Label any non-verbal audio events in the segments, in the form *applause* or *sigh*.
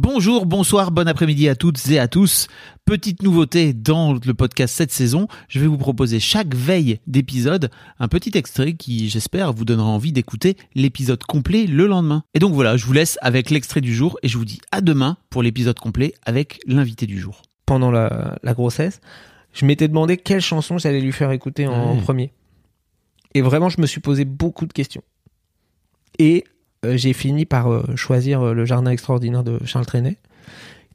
Bonjour, bonsoir, bon après-midi à toutes et à tous. Petite nouveauté dans le podcast cette saison, je vais vous proposer chaque veille d'épisode un petit extrait qui, j'espère, vous donnera envie d'écouter l'épisode complet le lendemain. Et donc voilà, je vous laisse avec l'extrait du jour et je vous dis à demain pour l'épisode complet avec l'invité du jour. pendant la, la grossesse, je m'étais demandé quelle chanson j'allais lui faire écouter en Ouais. premier. Et vraiment, je me suis posé beaucoup de questions. Et j'ai fini par euh, choisir euh, Le Jardin extraordinaire de Charles Trenet,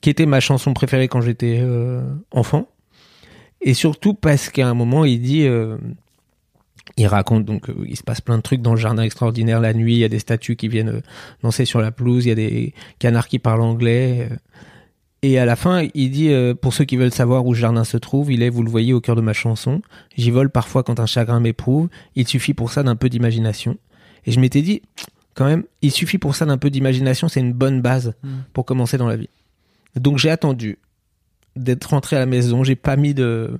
qui était ma chanson préférée quand j'étais euh, enfant. Et surtout parce qu'à un moment, il dit... euh, il raconte donc euh, il se passe plein de trucs dans le jardin extraordinaire la nuit, il y a des statues qui viennent euh, danser sur la pelouse, il y a des canards qui parlent anglais. euh, et à la fin, il dit, euh, pour ceux qui veulent savoir où ce jardin se trouve, il est, vous le voyez, au cœur de ma chanson. J'y vole parfois quand un chagrin m'éprouve. Il suffit pour ça d'un peu d'imagination. Et je m'étais dit, quand même, il suffit pour ça d'un peu d'imagination, c'est une bonne base Mm. pour commencer dans la vie. Donc j'ai attendu d'être rentré à la maison. J'ai pas mis de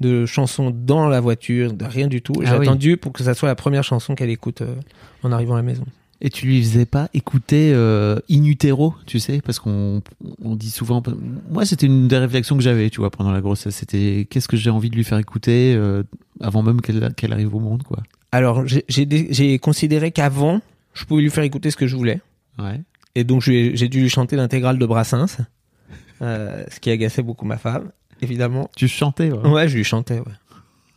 de chansons dans la voiture, de rien du tout. J'ai Ah oui. attendu pour que ça soit la première chanson qu'elle écoute euh, en arrivant à la maison. Et tu lui faisais pas écouter euh, in utero, tu sais, parce qu'on on dit souvent. Moi, c'était une des réflexions que j'avais, tu vois, pendant la grossesse. C'était qu'est-ce que j'ai envie de lui faire écouter euh, avant même qu'elle qu'elle arrive au monde, quoi? Alors j'ai considéré qu'avant, je pouvais lui faire écouter ce que je voulais. Ouais. Et donc, j'ai dû lui chanter l'intégrale de Brassens, euh, ce qui agaçait beaucoup ma femme, évidemment. Tu chantais, ouais. Ouais, je lui chantais, ouais.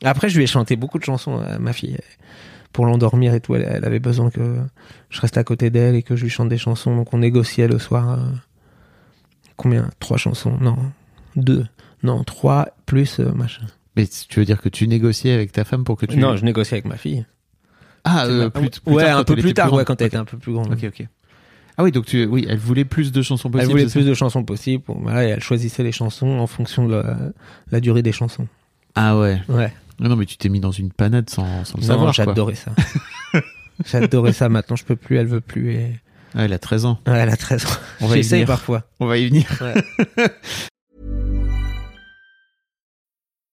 Après, je lui ai chanté beaucoup de chansons à ma fille. Pour l'endormir et tout, elle, elle avait besoin que je reste à côté d'elle et que je lui chante des chansons. Donc, on négociait le soir. euh, combien? Trois chansons? Non, deux. Non, trois, plus euh, machin. Mais tu veux dire que tu négociais avec ta femme pour que tu. Non, je négociais avec ma fille. Ah, euh, plus, plus ouais, tard, un peu plus tard, ouais, quand elle Ok. était un peu plus grande. Ok, ok. Ah oui, donc tu, oui, elle voulait plus de chansons possibles. Elle voulait plus de chansons possibles. Bon, voilà, et elle choisissait les chansons en fonction de la, la durée des chansons. Ah ouais. Ouais. Non, non, mais tu t'es mis dans une panade sans, sans le Non, savoir. j'adorais ça. *laughs* j'adorais ça. Maintenant, je peux plus, elle veut plus. Et... Ah, elle a 13 ans. Ouais, elle a 13 ans. J'essaye parfois. On va y venir. *laughs*